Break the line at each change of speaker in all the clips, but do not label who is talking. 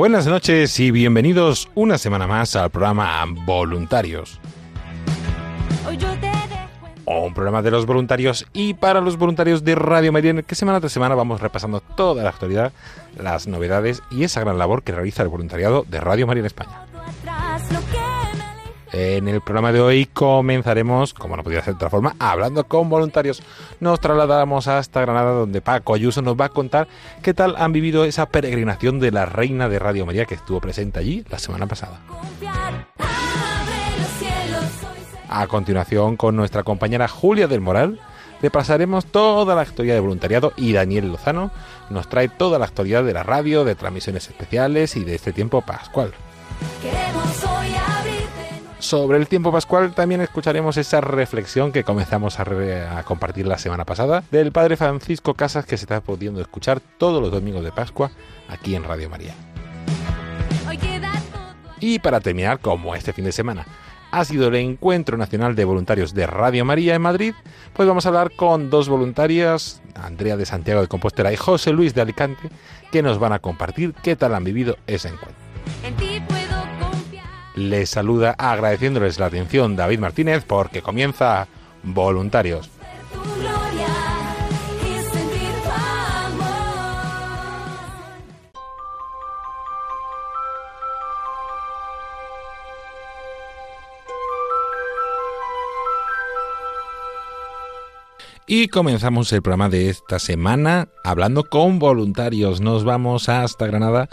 Buenas noches y bienvenidos una semana más al programa Voluntarios. Un programa de los voluntarios y para los voluntarios de Radio María, en el que semana tras semana vamos repasando toda la actualidad, las novedades y esa gran labor que realiza el voluntariado de Radio María en España. En el programa de hoy comenzaremos, como no podía ser de otra forma, hablando con voluntarios. Nos trasladamos hasta Granada, donde Paco Ayuso nos va a contar qué tal han vivido esa peregrinación de la reina de Radio María que estuvo presente allí la semana pasada. A continuación, con nuestra compañera Julia del Moral, repasaremos toda la actualidad de voluntariado y Daniel Lozano nos trae toda la actualidad de la radio, de transmisiones especiales y de este tiempo pascual.
queremos hoy.
Sobre el tiempo pascual también escucharemos esa reflexión que comenzamos a, re- a compartir la semana pasada del padre Francisco Casas que se está pudiendo escuchar todos los domingos de Pascua aquí en Radio María. Y para terminar, como este fin de semana ha sido el Encuentro Nacional de Voluntarios de Radio María en Madrid, pues vamos a hablar con dos voluntarias, Andrea de Santiago de Compostela y José Luis de Alicante, que nos van a compartir qué tal han vivido ese encuentro. Les saluda agradeciéndoles la atención David Martínez porque comienza Voluntarios.
Y
comenzamos el programa de esta semana hablando con voluntarios. Nos vamos hasta Granada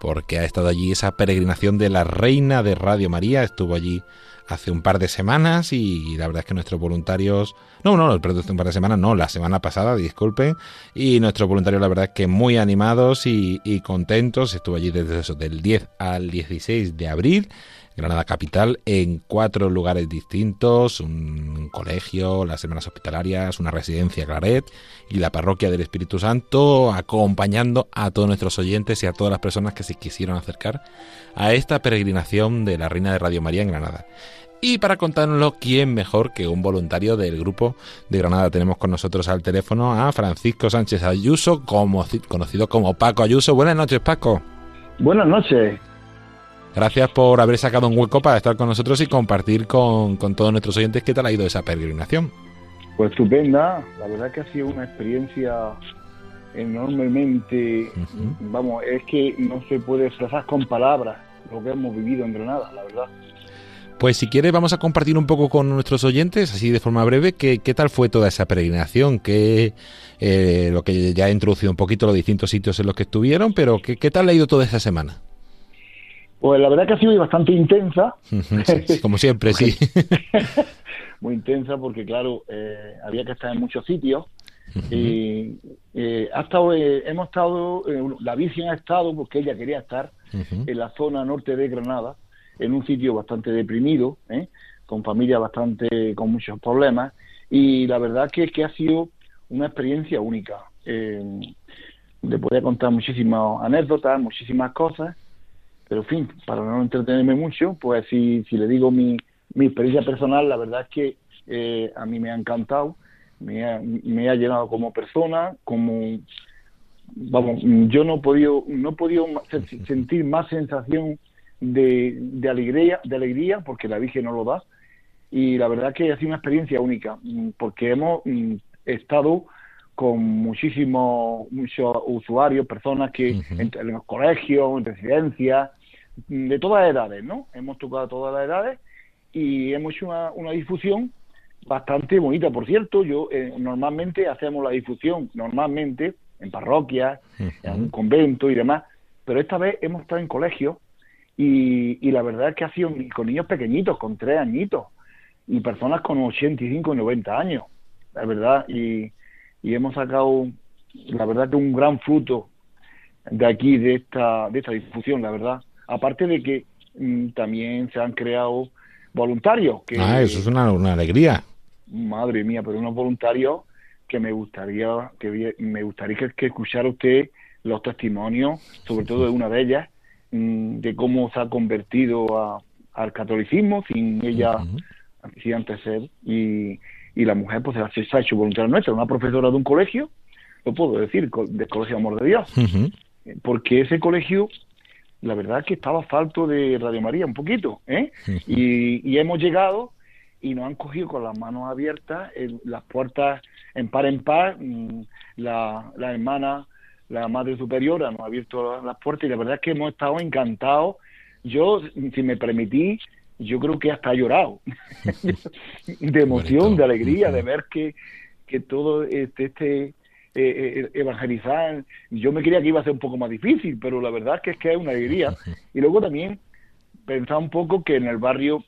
porque ha estado allí esa peregrinación de la Reina de Radio María. Estuvo allí hace un par de semanas y la verdad es que nuestros voluntarios... No, no, hace un par de semanas, no, la semana pasada, disculpen. Y nuestros voluntarios la verdad es que muy animados y, y contentos. Estuvo allí desde eso, del 10 al 16 de abril. Granada Capital en cuatro lugares distintos, un colegio, las semanas hospitalarias, una residencia Claret y la parroquia del Espíritu Santo, acompañando a todos nuestros oyentes y a todas las personas que se quisieron acercar a esta peregrinación de la Reina de Radio María en Granada. Y para contárnoslo, ¿quién mejor que un voluntario del grupo de Granada? Tenemos con nosotros al teléfono a Francisco Sánchez Ayuso, conocido como Paco Ayuso. Buenas noches, Paco.
Buenas noches.
Gracias por haber sacado un hueco para estar con nosotros y compartir con, con todos nuestros oyentes qué tal ha ido esa peregrinación.
Pues estupenda. La verdad que ha sido una experiencia enormemente, vamos, es que no se puede expresar con palabras lo que hemos vivido en Granada, la verdad.
Pues si quieres vamos a compartir un poco con nuestros oyentes, así de forma breve, qué, qué tal fue toda esa peregrinación, qué, eh, lo que ya he introducido un poquito los distintos sitios en los que estuvieron, pero qué, qué tal ha ido toda esa semana.
Pues la verdad que ha sido bastante intensa,
como siempre, sí.
muy intensa porque claro, eh, había que estar en muchos sitios. Y eh, ha estado, eh, hemos estado, eh, la Virgen ha estado porque ella quería estar en la zona norte de Granada, en un sitio bastante deprimido, ¿eh? con familias bastante con muchos problemas, y la verdad que, que ha sido una experiencia única. Eh, le podría contar muchísimas anécdotas, muchísimas cosas, pero en fin, para no entretenerme mucho, pues si, si le digo mi, mi experiencia personal, la verdad es que eh, a mí me ha encantado, me ha, me ha llenado como persona, como vamos, yo no he podido, no he podido sentir más sensación de, de, alegría, de alegría, porque la Virgen no lo da. Y la verdad que ha sido una experiencia única, mm, porque hemos mm, estado con muchísimos muchos usuarios, personas que en, los colegios, en residencias, de todas las edades, ¿no? Hemos tocado todas las edades y hemos hecho una, una difusión bastante bonita. Por cierto, yo eh, normalmente hacemos la difusión, normalmente en parroquias, en un convento y demás, pero esta vez hemos estado en colegios y, y la verdad es que ha sido con niños pequeñitos, con tres añitos, y personas con 85 y 90 años, la verdad, y, y hemos sacado, la verdad que un gran fruto de aquí, de esta, de esta difusión, la verdad. Aparte de que mm, también se han creado voluntarios. Que,
ah, eso es una, una alegría.
Madre mía, pero unos voluntarios que me gustaría que me gustaría que, escuchara usted los testimonios, sobre todo de una de ellas, mm, de cómo se ha convertido al catolicismo sin ella, sin antes ser, y, y la mujer pues se ha hecho voluntaria nuestra, una profesora de un colegio, lo puedo decir, del Colegio Amor de Dios, porque ese colegio, la verdad es que estaba falto de Radio María un poquito, ¿eh? y, y hemos llegado y nos han cogido con las manos abiertas, las puertas en par en par, mm, la, la hermana, la madre superiora nos ha abierto las puertas y la verdad es que hemos estado encantados. Yo, si me permití, yo creo que hasta he llorado de emoción, de alegría, de ver que, que todo este, este eh, eh, evangelizar, yo me creía que iba a ser un poco más difícil, pero la verdad es que es que es una alegría. Y luego también pensar un poco que en el barrio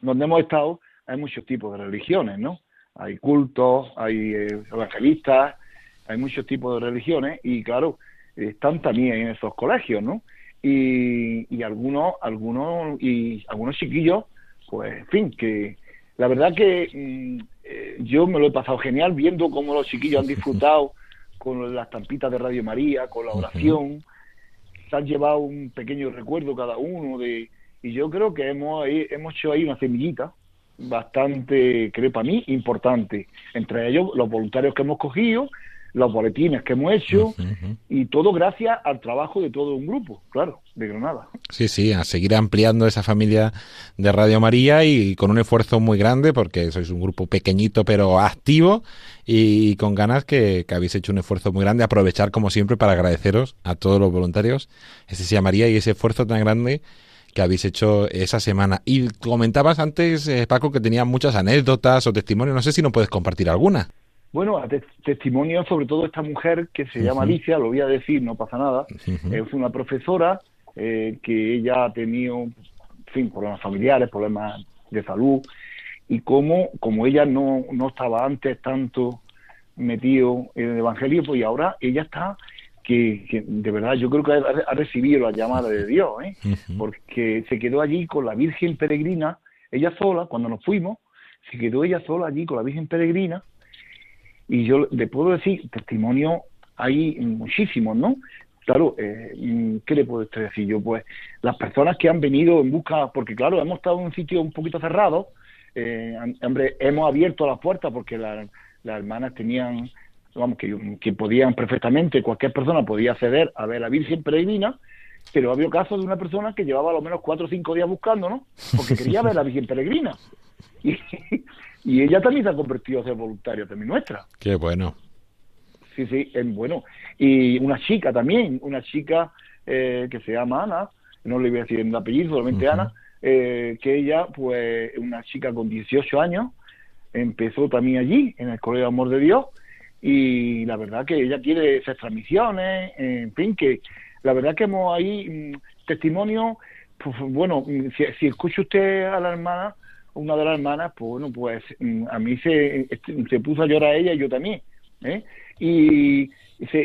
donde hemos estado hay muchos tipos de religiones, ¿no? Hay cultos, hay eh, evangelistas, hay muchos tipos de religiones y claro, están también en esos colegios, ¿no? Y, y algunos, algunos, y algunos chiquillos, pues, en fin, que la verdad que mm, eh, yo me lo he pasado genial viendo cómo los chiquillos han disfrutado con las tampitas de Radio María, con la oración, se han llevado un pequeño recuerdo cada uno de, y yo creo que hemos, hemos hecho ahí una semillita bastante, creo para mí, importante. Entre ellos, los voluntarios que hemos cogido, los boletines que hemos hecho y todo gracias al trabajo de todo un grupo, claro, de Granada.
Sí, sí, a seguir ampliando esa familia de Radio María y con un esfuerzo muy grande porque sois un grupo pequeñito pero activo y con ganas que, que habéis hecho un esfuerzo muy grande. Aprovechar como siempre para agradeceros a todos los voluntarios ese sea María y ese esfuerzo tan grande que habéis hecho esa semana. Y comentabas antes, eh, Paco, que tenía muchas anécdotas o testimonios. No sé si no puedes compartir alguna.
Bueno, testimonio sobre todo esta mujer que se llama Alicia, lo voy a decir, no pasa nada. Es una profesora eh, que ella ha tenido, en fin, problemas familiares, problemas de salud, y como, como ella no, no estaba antes tanto metido en el Evangelio, pues y ahora ella está que, de verdad yo creo que ha, recibido la llamada de Dios, ¿eh? porque se quedó allí con la Virgen Peregrina, ella sola, cuando nos fuimos, se quedó ella sola allí con la Virgen Peregrina, y yo le puedo decir, testimonio hay muchísimos, ¿no? Claro, eh, ¿qué le puedo decir yo? Pues las personas que han venido en busca, porque claro, hemos estado en un sitio un poquito cerrado, eh, hombre, hemos abierto las puertas porque las hermanas tenían vamos, que, podían perfectamente, cualquier persona podía acceder a ver a la Virgen Peregrina, pero había casos de una persona que llevaba a lo menos cuatro o cinco días buscando, ¿no? Porque quería ver a la Virgen Peregrina. Y, y ella también se ha convertido a ser voluntaria también nuestra.
Qué bueno.
Sí, sí, es bueno. Y una chica también, una chica eh, que se llama Ana, no le voy a decir el apellido, solamente Ana, eh, que ella, pues, una chica con 18 años, empezó también allí, en el Colegio Amor de Dios, y la verdad que ella quiere esas transmisiones, en fin, que la verdad que hemos ahí mm, testimonio, pues bueno, mm, si, si escucha usted a la hermana, una de las hermanas, pues bueno, pues mm, a mí se, este, se puso a llorar ella y yo también, ¿eh? Y,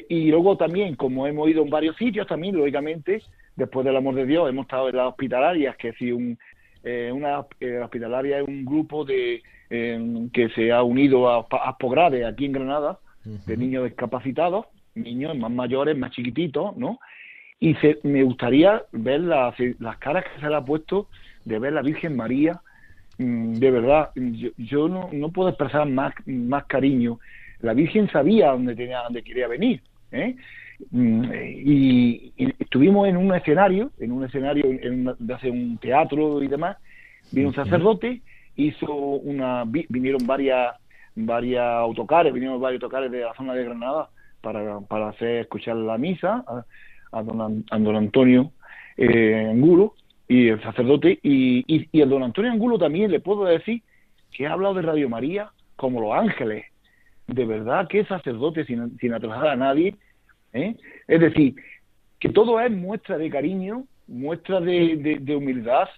y luego también, como hemos ido en varios sitios también, lógicamente, después del amor de Dios, hemos estado en las hospitalarias, que si un, eh, una eh, hospitalaria es un grupo de que se ha unido a, a aquí en Granada, de niños discapacitados, niños más mayores, más chiquititos, ¿no? Y se, me gustaría ver las, las caras que se le ha puesto de ver la Virgen María, de verdad, yo, no, no, puedo expresar más, más cariño. La Virgen sabía dónde tenía, dónde quería venir, ¿eh? Mm, y, estuvimos en un escenario, en un escenario de hace un teatro y demás, vino un sacerdote, hizo una, vinieron varias, varias autocares, vinieron varios autocares de la zona de Granada para, para hacer escuchar la misa a, don, don, Antonio eh, Angulo y el sacerdote, y, y, y el don Antonio Angulo también le puedo decir que ha hablado de Radio María como los ángeles, de verdad que sacerdote sin, sin atrasar a nadie, ¿eh? Es decir, que todo es muestra de cariño, muestra de, de, humildad.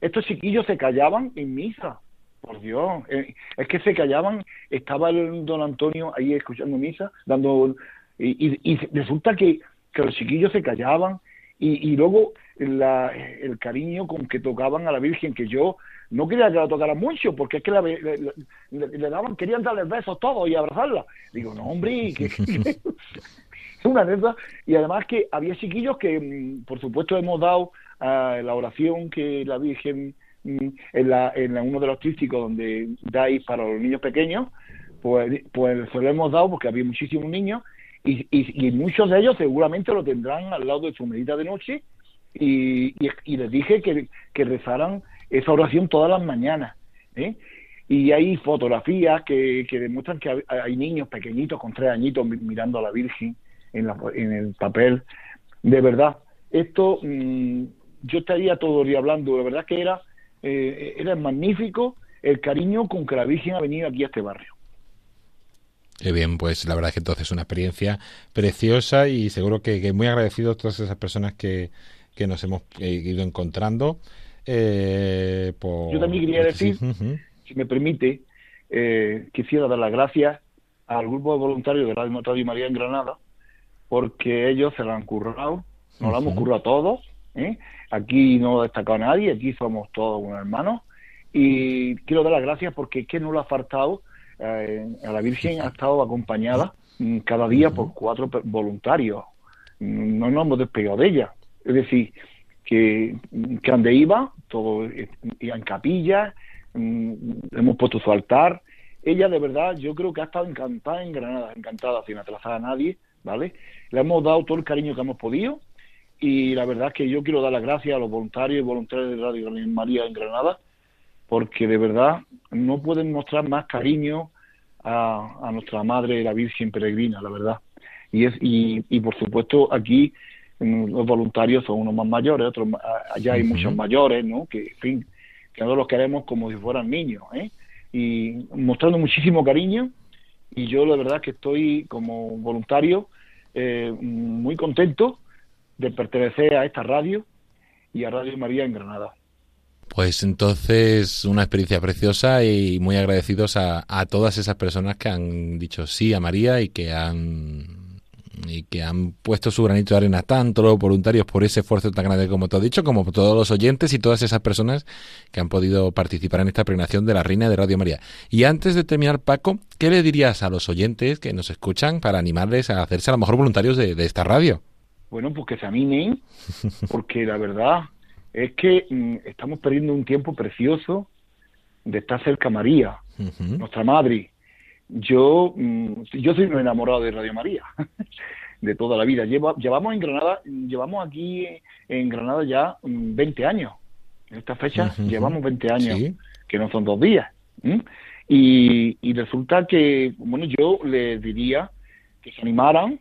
Estos chiquillos se callaban en misa, por Dios. Eh, es que se callaban, estaba el don Antonio ahí escuchando misa, dando. Y, y, resulta que, que, los chiquillos se callaban, y, y luego la, el cariño con que tocaban a la Virgen, que yo no quería que la tocaran mucho, porque es que le, daban, querían darle besos todos y abrazarla. Digo, no, hombre, que, una anécdota. Y además que había chiquillos que, mm, por supuesto, hemos dado a la oración que la Virgen mm, en, la, en uno de los trísticos donde dais para los niños pequeños, pues, pues se lo hemos dado porque había muchísimos niños y, y, muchos de ellos seguramente lo tendrán al lado de su medita de noche y, y, les dije que, que, rezaran esa oración todas las mañanas. ¿eh? Y hay fotografías que, que demuestran que hay niños pequeñitos con tres añitos mirando a la Virgen en, el papel. De verdad, esto mm, yo estaría todo el día hablando, de verdad que era, eh, era magnífico el cariño con que la Virgen ha venido aquí a este barrio.
Qué bien, pues la verdad es que entonces es una experiencia preciosa y seguro que, muy agradecidos todas esas personas que, que nos hemos eh, ido encontrando. Eh,
yo también quería decir, si me permite, quisiera dar las gracias al grupo de voluntarios de Radio, Radio María en Granada, porque ellos se lo han currado, nos lo hemos currado todos, ¿eh? aquí no ha destacado nadie, aquí somos todos unos hermanos, y quiero dar las gracias porque es que no lo ha faltado, eh, a la Virgen ha estado acompañada mm, cada día por cuatro voluntarios, no nos hemos despegado de ella, es decir, que, que donde iba, todo iba en capilla, mm, hemos puesto su altar, ella de verdad yo creo que ha estado encantada en Granada, encantada sin atrasar a nadie, ¿vale? Le hemos dado todo el cariño que hemos podido y la verdad es que yo quiero dar las gracias a los voluntarios y voluntarios de Radio María en Granada porque de verdad no pueden mostrar más cariño a, nuestra Madre la Virgen Peregrina, la verdad. Y, es, y, y por supuesto aquí los voluntarios son unos más mayores, otros allá hay muchos mayores, ¿no? Que, en fin, que nosotros los queremos como si fueran niños, ¿eh? Y mostrando muchísimo cariño y yo la verdad que estoy como voluntario eh, muy contento de pertenecer a esta radio y a Radio María en Granada.
Pues entonces una experiencia preciosa y muy agradecidos a, a todas esas personas que han dicho sí a María y que han y que han puesto su granito de arena, tanto los voluntarios por ese esfuerzo tan grande como te has dicho, como todos los oyentes y todas esas personas que han podido participar en esta pregnación de la Reina de Radio María. Y antes de terminar, Paco, ¿qué le dirías a los oyentes que nos escuchan para animarles a hacerse a lo mejor voluntarios de, esta radio?
Bueno, pues que se animen, porque la verdad es que mm, estamos perdiendo un tiempo precioso de estar cerca a María, nuestra madre, yo, mm, yo soy un enamorado de Radio María, de toda la vida. llevamos en Granada, llevamos aquí en Granada ya 20 mm, años. En esta fecha llevamos 20 años, que no son dos días. Y, y, resulta que, bueno, yo les diría que se animaran,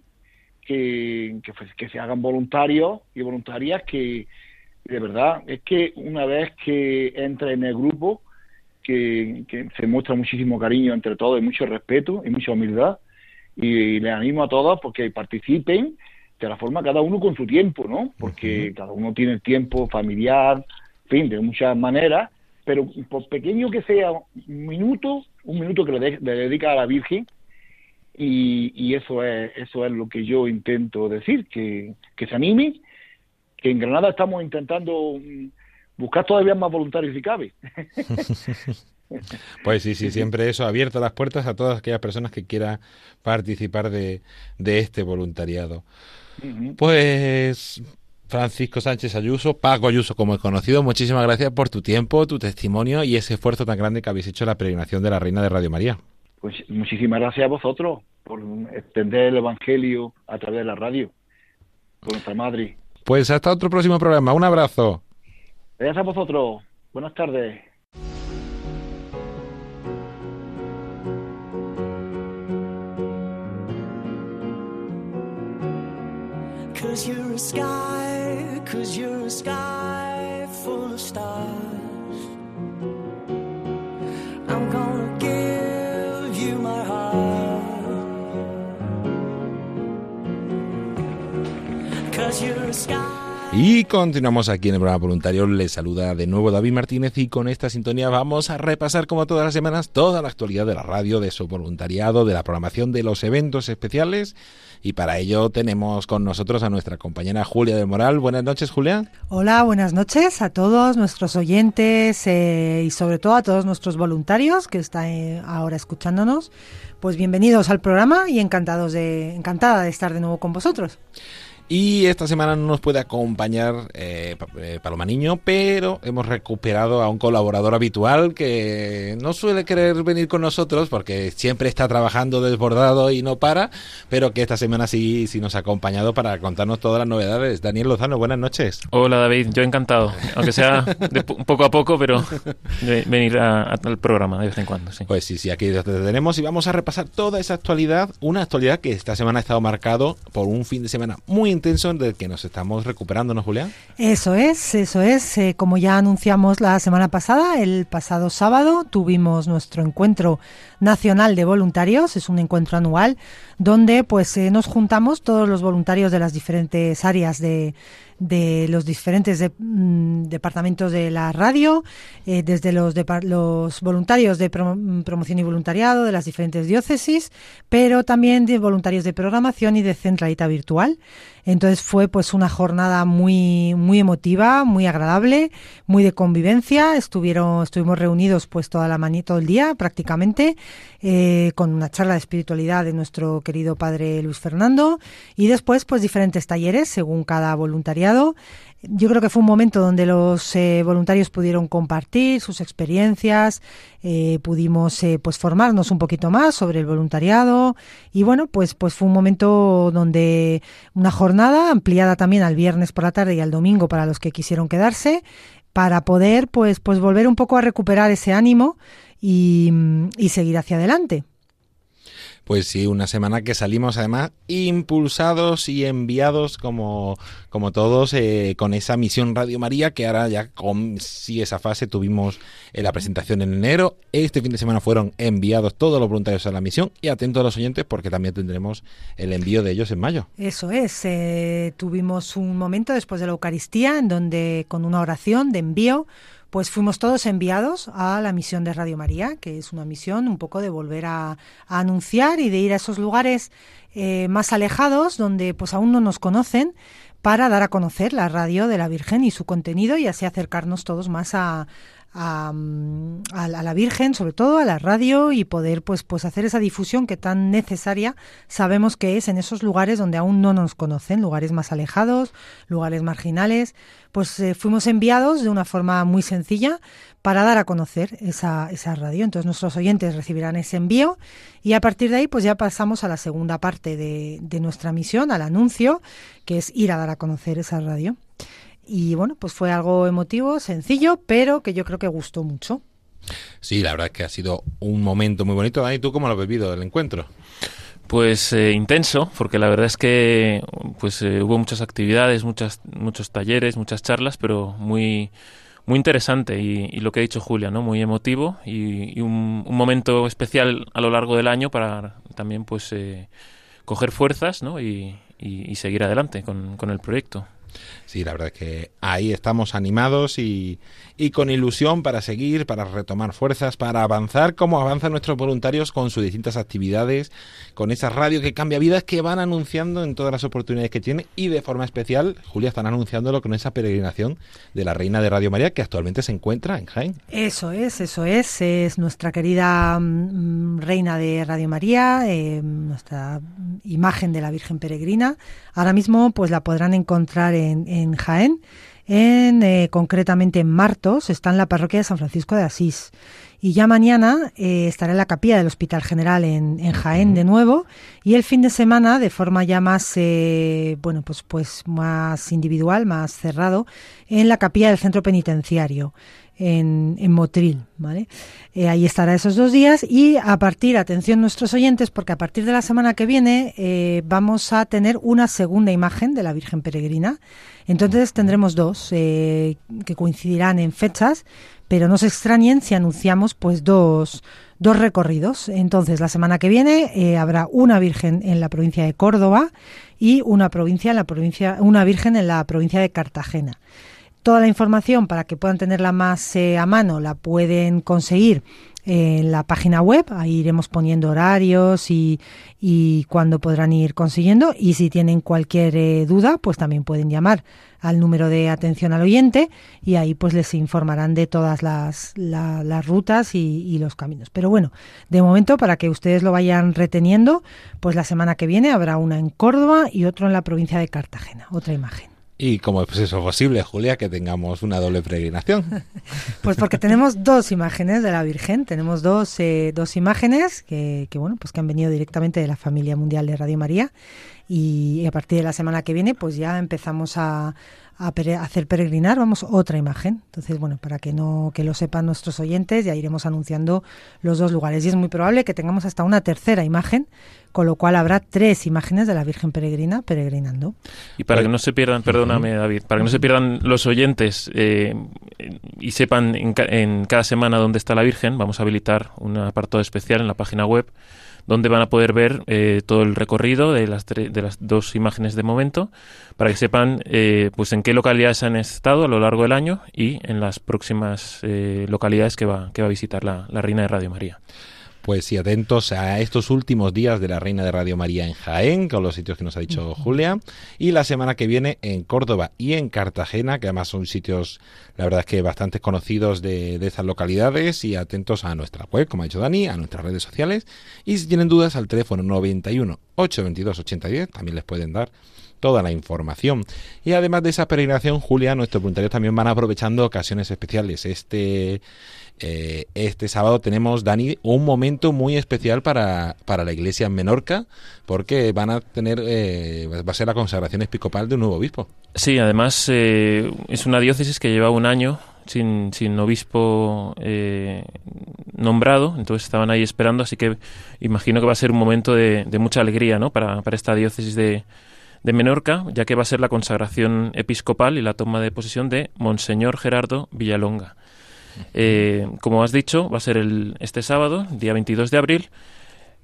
que, que, que se hagan voluntarios y voluntarias que, de verdad, es que una vez que entre en el grupo, que, se muestra muchísimo cariño entre todos y mucho respeto y mucha humildad. Y, les animo a todos porque participen de la forma cada uno con su tiempo, ¿no? Porque cada uno tiene el tiempo familiar, en fin, de muchas maneras, pero por pequeño que sea un minuto, un minuto que le, dedica a la Virgen, y, y, eso es eso es lo que yo intento decir, que, que se anime, que en Granada estamos intentando buscar todavía más voluntarios si cabe.
Pues sí, sí, siempre eso, abierto las puertas a todas aquellas personas que quieran participar de, de este voluntariado. Pues Francisco Sánchez Ayuso, Paco Ayuso como he conocido, muchísimas gracias por tu tiempo, tu testimonio y ese esfuerzo tan grande que habéis hecho en la peregrinación de la Reina de Radio María.
Pues muchísimas gracias a vosotros por extender el Evangelio a través de la radio con nuestra madre.
Pues hasta otro próximo programa. Un abrazo.
Gracias a vosotros. Buenas tardes.
Cause you're a sky, cause you're a sky full of stars. I'm gonna give you my heart. Cause you're a sky.
Y continuamos aquí en el programa voluntario. Les saluda de nuevo David Martínez y con esta sintonía vamos a repasar como todas las semanas toda la actualidad de la radio, de su voluntariado, de la programación de los eventos especiales. Y para ello tenemos con nosotros a nuestra compañera Julia de Moral. Buenas noches, Julia.
Hola, buenas noches a todos nuestros oyentes eh, y sobre todo a todos nuestros voluntarios que están eh, ahora escuchándonos. Pues bienvenidos al programa y encantados de, encantada de estar de nuevo con vosotros.
Y esta semana no nos puede acompañar eh, eh, Paloma Niño, pero hemos recuperado a un colaborador habitual que no suele querer venir con nosotros porque siempre está trabajando desbordado y no para, pero que esta semana sí, sí nos ha acompañado para contarnos todas las novedades. Daniel Lozano, buenas noches.
Hola David, yo encantado, aunque sea de po- poco a poco, pero de venir a- a- al programa de vez en cuando, sí.
Pues sí, sí, aquí te tenemos y vamos a repasar toda esa actualidad, una actualidad que esta semana ha estado marcado por un fin de semana muy intenso del que nos estamos recuperando, ¿no, Julián?
Eso es, eso es. Eh, como ya anunciamos la semana pasada, el pasado sábado tuvimos nuestro encuentro nacional de voluntarios, es un encuentro anual donde pues eh, nos juntamos todos los voluntarios de las diferentes áreas de, de los diferentes de- mm, departamentos de la radio, eh, desde los, los voluntarios de pro- promoción y voluntariado de las diferentes diócesis, pero también de voluntarios de programación y de centralita virtual. Entonces fue pues una jornada muy muy emotiva, muy agradable, muy de convivencia. Estuvieron estuvimos reunidos pues toda la mañana, todo el día prácticamente, eh, con una charla de espiritualidad de nuestro querido padre Luis Fernando y después pues diferentes talleres según cada voluntariado. Yo creo que fue un momento donde los eh, voluntarios pudieron compartir sus experiencias, eh, pudimos eh, pues formarnos un poquito más sobre el voluntariado y bueno pues pues fue un momento donde una jornada ampliada también al viernes por la tarde y al domingo para los que quisieron quedarse para poder pues pues volver un poco a recuperar ese ánimo y, y seguir hacia adelante.
Pues sí, una semana que salimos además impulsados y enviados como, como todos eh, con esa misión Radio María que ahora ya con sí esa fase tuvimos eh, la presentación en enero. Este fin de semana fueron enviados todos los voluntarios a la misión y atentos a los oyentes porque también tendremos el envío de ellos en mayo.
Eso es, eh, tuvimos un momento después de la Eucaristía en donde con una oración de envío pues fuimos todos enviados a la misión de Radio María, que es una misión un poco de volver a, anunciar y de ir a esos lugares eh, más alejados donde pues aún no nos conocen para dar a conocer la radio de la Virgen y su contenido y así acercarnos todos más a, a, la Virgen, sobre todo a la radio y poder pues pues hacer esa difusión que tan necesaria sabemos que es en esos lugares donde aún no nos conocen, lugares más alejados, lugares marginales, pues eh, fuimos enviados de una forma muy sencilla para dar a conocer esa, esa radio. Entonces nuestros oyentes recibirán ese envío y a partir de ahí pues ya pasamos a la segunda parte de, de nuestra misión, al anuncio, que es ir a dar a conocer esa radio. Y bueno, pues fue algo emotivo, sencillo, pero que yo creo que gustó mucho.
Sí, la verdad es que ha sido un momento muy bonito. Dani, ¿tú cómo lo has vivido el encuentro?
Pues eh, intenso, porque la verdad es que pues eh, hubo muchas actividades, muchas, muchos talleres, muchas charlas, pero muy muy interesante y, y lo que ha dicho Julia, ¿no? Muy emotivo y, y un, un momento especial a lo largo del año para también pues eh, coger fuerzas, ¿no? Y, y- y seguir adelante con, con el proyecto.
Sí, la verdad es que ahí estamos animados y, y con ilusión para seguir, para retomar fuerzas, para avanzar como avanzan nuestros voluntarios con sus distintas actividades, con esa radio que cambia vidas que van anunciando en todas las oportunidades que tiene y de forma especial, Julia, están anunciándolo con esa peregrinación de la Reina de Radio María que actualmente se encuentra en Jaén.
Eso es, eso es. Es nuestra querida mm, reina de Radio María, eh, nuestra imagen de la Virgen Peregrina. Ahora mismo, pues la podrán encontrar en, en Jaén. en, eh, concretamente en Martos, está en la parroquia de San Francisco de Asís. Y ya mañana eh, estará en la capilla del Hospital General en, en, Jaén de nuevo. Y el fin de semana, de forma ya más, eh, bueno, pues, pues más individual, más cerrado, en la capilla del Centro Penitenciario en, en Motril, ¿vale? Eh, ahí estará esos dos días y a partir, atención nuestros oyentes, porque a partir de la semana que viene eh, vamos a tener una segunda imagen de la Virgen Peregrina. Entonces tendremos dos eh, que coincidirán en fechas, pero no se extrañen si anunciamos pues dos, dos recorridos. Entonces la semana que viene eh, habrá una Virgen en la provincia de Córdoba y una provincia en la provincia, una Virgen en la provincia de Cartagena. Toda la información para que puedan tenerla más eh, a mano la pueden conseguir en la página web, ahí iremos poniendo horarios y, y cuándo podrán ir consiguiendo y si tienen cualquier eh, duda pues también pueden llamar al número de atención al oyente y ahí pues les informarán de todas las, la, las rutas y, y, los caminos. Pero bueno, de momento para que ustedes lo vayan reteniendo, pues la semana que viene habrá una en Córdoba y otro en la provincia de Cartagena, otra imagen.
¿Y cómo es eso posible, Julia, que tengamos una doble peregrinación?
pues porque tenemos dos imágenes de la Virgen, tenemos dos, eh, dos imágenes que, que, bueno, pues que han venido directamente de la familia mundial de Radio María y, y a partir de la semana que viene pues ya empezamos a, a hacer peregrinar, vamos, otra imagen. Entonces, bueno, para que no que lo sepan nuestros oyentes, ya iremos anunciando los dos lugares. Y es muy probable que tengamos hasta una tercera imagen, con lo cual habrá tres imágenes de la Virgen Peregrina peregrinando.
Y para que no se pierdan, perdóname David, para que no se pierdan los oyentes eh, y sepan en, ca en cada semana dónde está la Virgen, vamos a habilitar un apartado especial en la página web donde van a poder ver eh, todo el recorrido de las, de las dos imágenes de momento, para que sepan eh, pues en qué localidades han estado a lo largo del año y en las próximas eh, localidades que va, que va a visitar la, la Reina de Radio María
pues sí, atentos a estos últimos días de la Reina de Radio María en Jaén, con los sitios que nos ha dicho Julia, y la semana que viene en Córdoba y en Cartagena, que además son sitios, la verdad es que bastante conocidos de, de esas localidades, y atentos a nuestra web, como ha dicho Dani, a nuestras redes sociales, y si tienen dudas al teléfono 91 822 8010, también les pueden dar toda la información. Y además de esa peregrinación, Julia, nuestros voluntarios también van aprovechando ocasiones especiales. Este eh, este sábado tenemos, Dani, un momento muy especial para, para la iglesia en Menorca, porque van a tener, eh, va a ser la consagración episcopal de un nuevo obispo.
Sí, además eh, es una diócesis que lleva un año sin, sin obispo eh, nombrado, entonces estaban ahí esperando, así que imagino que va a ser un momento de, mucha alegría ¿no? para, para esta diócesis de, de Menorca, ya que va a ser la consagración episcopal y la toma de posesión de Monseñor Gerardo Villalonga. Eh, como has dicho, va a ser el, este sábado, día 22 de abril,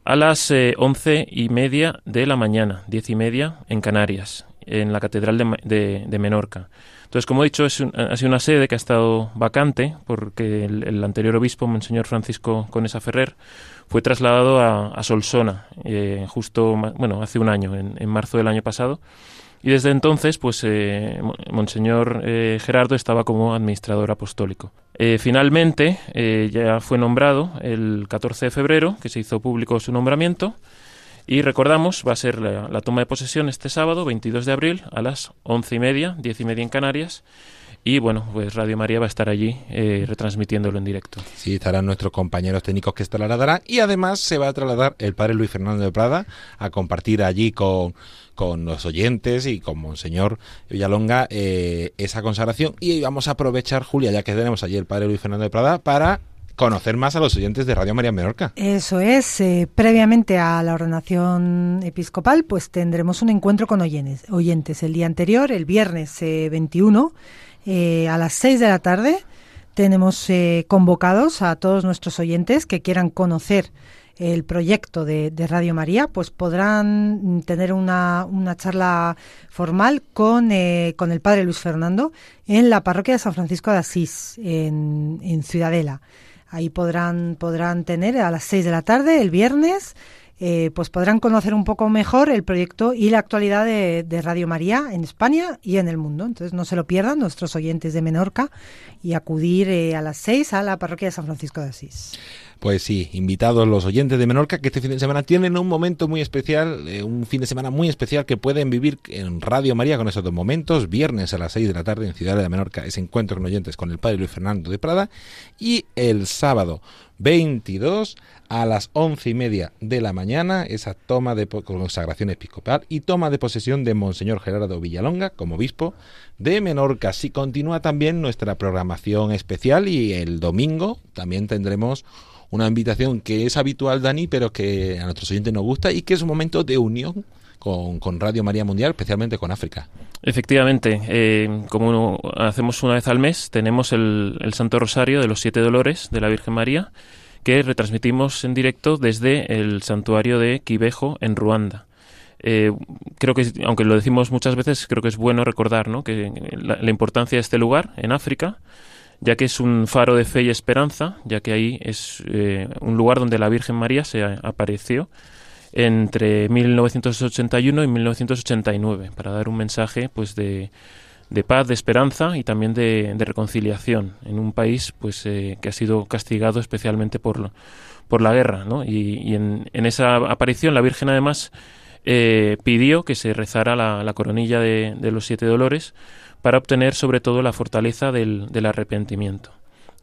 a las eh, once y media de la mañana, diez y media, en Canarias, en la Catedral de, de, de Menorca. Entonces, como he dicho, es un, ha sido una sede que ha estado vacante porque el, anterior obispo, Monseñor Francisco Conesa Ferrer, fue trasladado a, a Solsona, eh, justo, bueno, hace un año, en, en marzo del año pasado. Y desde entonces, pues, eh, Monseñor eh, Gerardo estaba como administrador apostólico. Eh, finalmente, ya fue nombrado el 14 de febrero, que se hizo público su nombramiento. Y recordamos, va a ser la, la toma de posesión este sábado, 22 de abril, a las once y media, diez y media en Canarias. Y bueno, pues Radio María va a estar allí eh, retransmitiéndolo en directo.
Sí, estarán nuestros compañeros técnicos que se trasladarán y además se va a trasladar el padre Luis Fernando de Prada a compartir allí con, con los oyentes y con Monseñor Villalonga eh, esa consagración. Y vamos a aprovechar, Julia, ya que tenemos allí el padre Luis Fernando de Prada, para conocer más a los oyentes de Radio María Menorca.
Eso es, eh, previamente a la ordenación episcopal, pues tendremos un encuentro con oyentes. oyentes. El día anterior, el viernes eh, 21, eh, a las 6 de la tarde, tenemos eh, convocados a todos nuestros oyentes que quieran conocer el proyecto de, de, Radio María, pues podrán tener una, una charla formal con, eh, con, el padre Luis Fernando en la parroquia de San Francisco de Asís, en, en Ciudadela. Ahí podrán, podrán tener a las 6 de la tarde, el viernes, eh, pues podrán conocer un poco mejor el proyecto y la actualidad de, Radio María en España y en el mundo. Entonces no se lo pierdan nuestros oyentes de Menorca y acudir eh, a las 6 a la parroquia de San Francisco de Asís.
Pues sí, invitados los oyentes de Menorca que este fin de semana tienen un momento muy especial, eh, un fin de semana muy especial que pueden vivir en Radio María con esos dos momentos. Viernes a las 6 de la tarde en Ciudad de Menorca ese encuentro con oyentes con el Padre Luis Fernando de Prada y el sábado 22 a las once y media de la mañana esa toma de consagración episcopal y toma de posesión de Monseñor Gerardo Villalonga como obispo de Menorca. Si continúa también nuestra programación especial y el domingo también tendremos una invitación que es habitual, Dani, pero que a nuestros oyentes nos gusta y que es un momento de unión con, Radio María Mundial, especialmente con África.
Efectivamente, eh, como hacemos una vez al mes, tenemos el, Santo Rosario de los Siete Dolores de la Virgen María, que retransmitimos en directo desde el santuario de Quibejo, en Ruanda. Eh, creo que, aunque lo decimos muchas veces, creo que es bueno recordar ¿no? que la, importancia de este lugar en África, ya que es un faro de fe y esperanza, ya que ahí es eh, un lugar donde la Virgen María se apareció entre 1981 y 1989 para dar un mensaje pues de, de paz, de esperanza y también de, reconciliación en un país pues eh, que ha sido castigado especialmente por, por la guerra, ¿no? Y, en, esa aparición la Virgen además eh, pidió que se rezara la, la coronilla de, de los siete dolores para obtener sobre todo la fortaleza del, del arrepentimiento.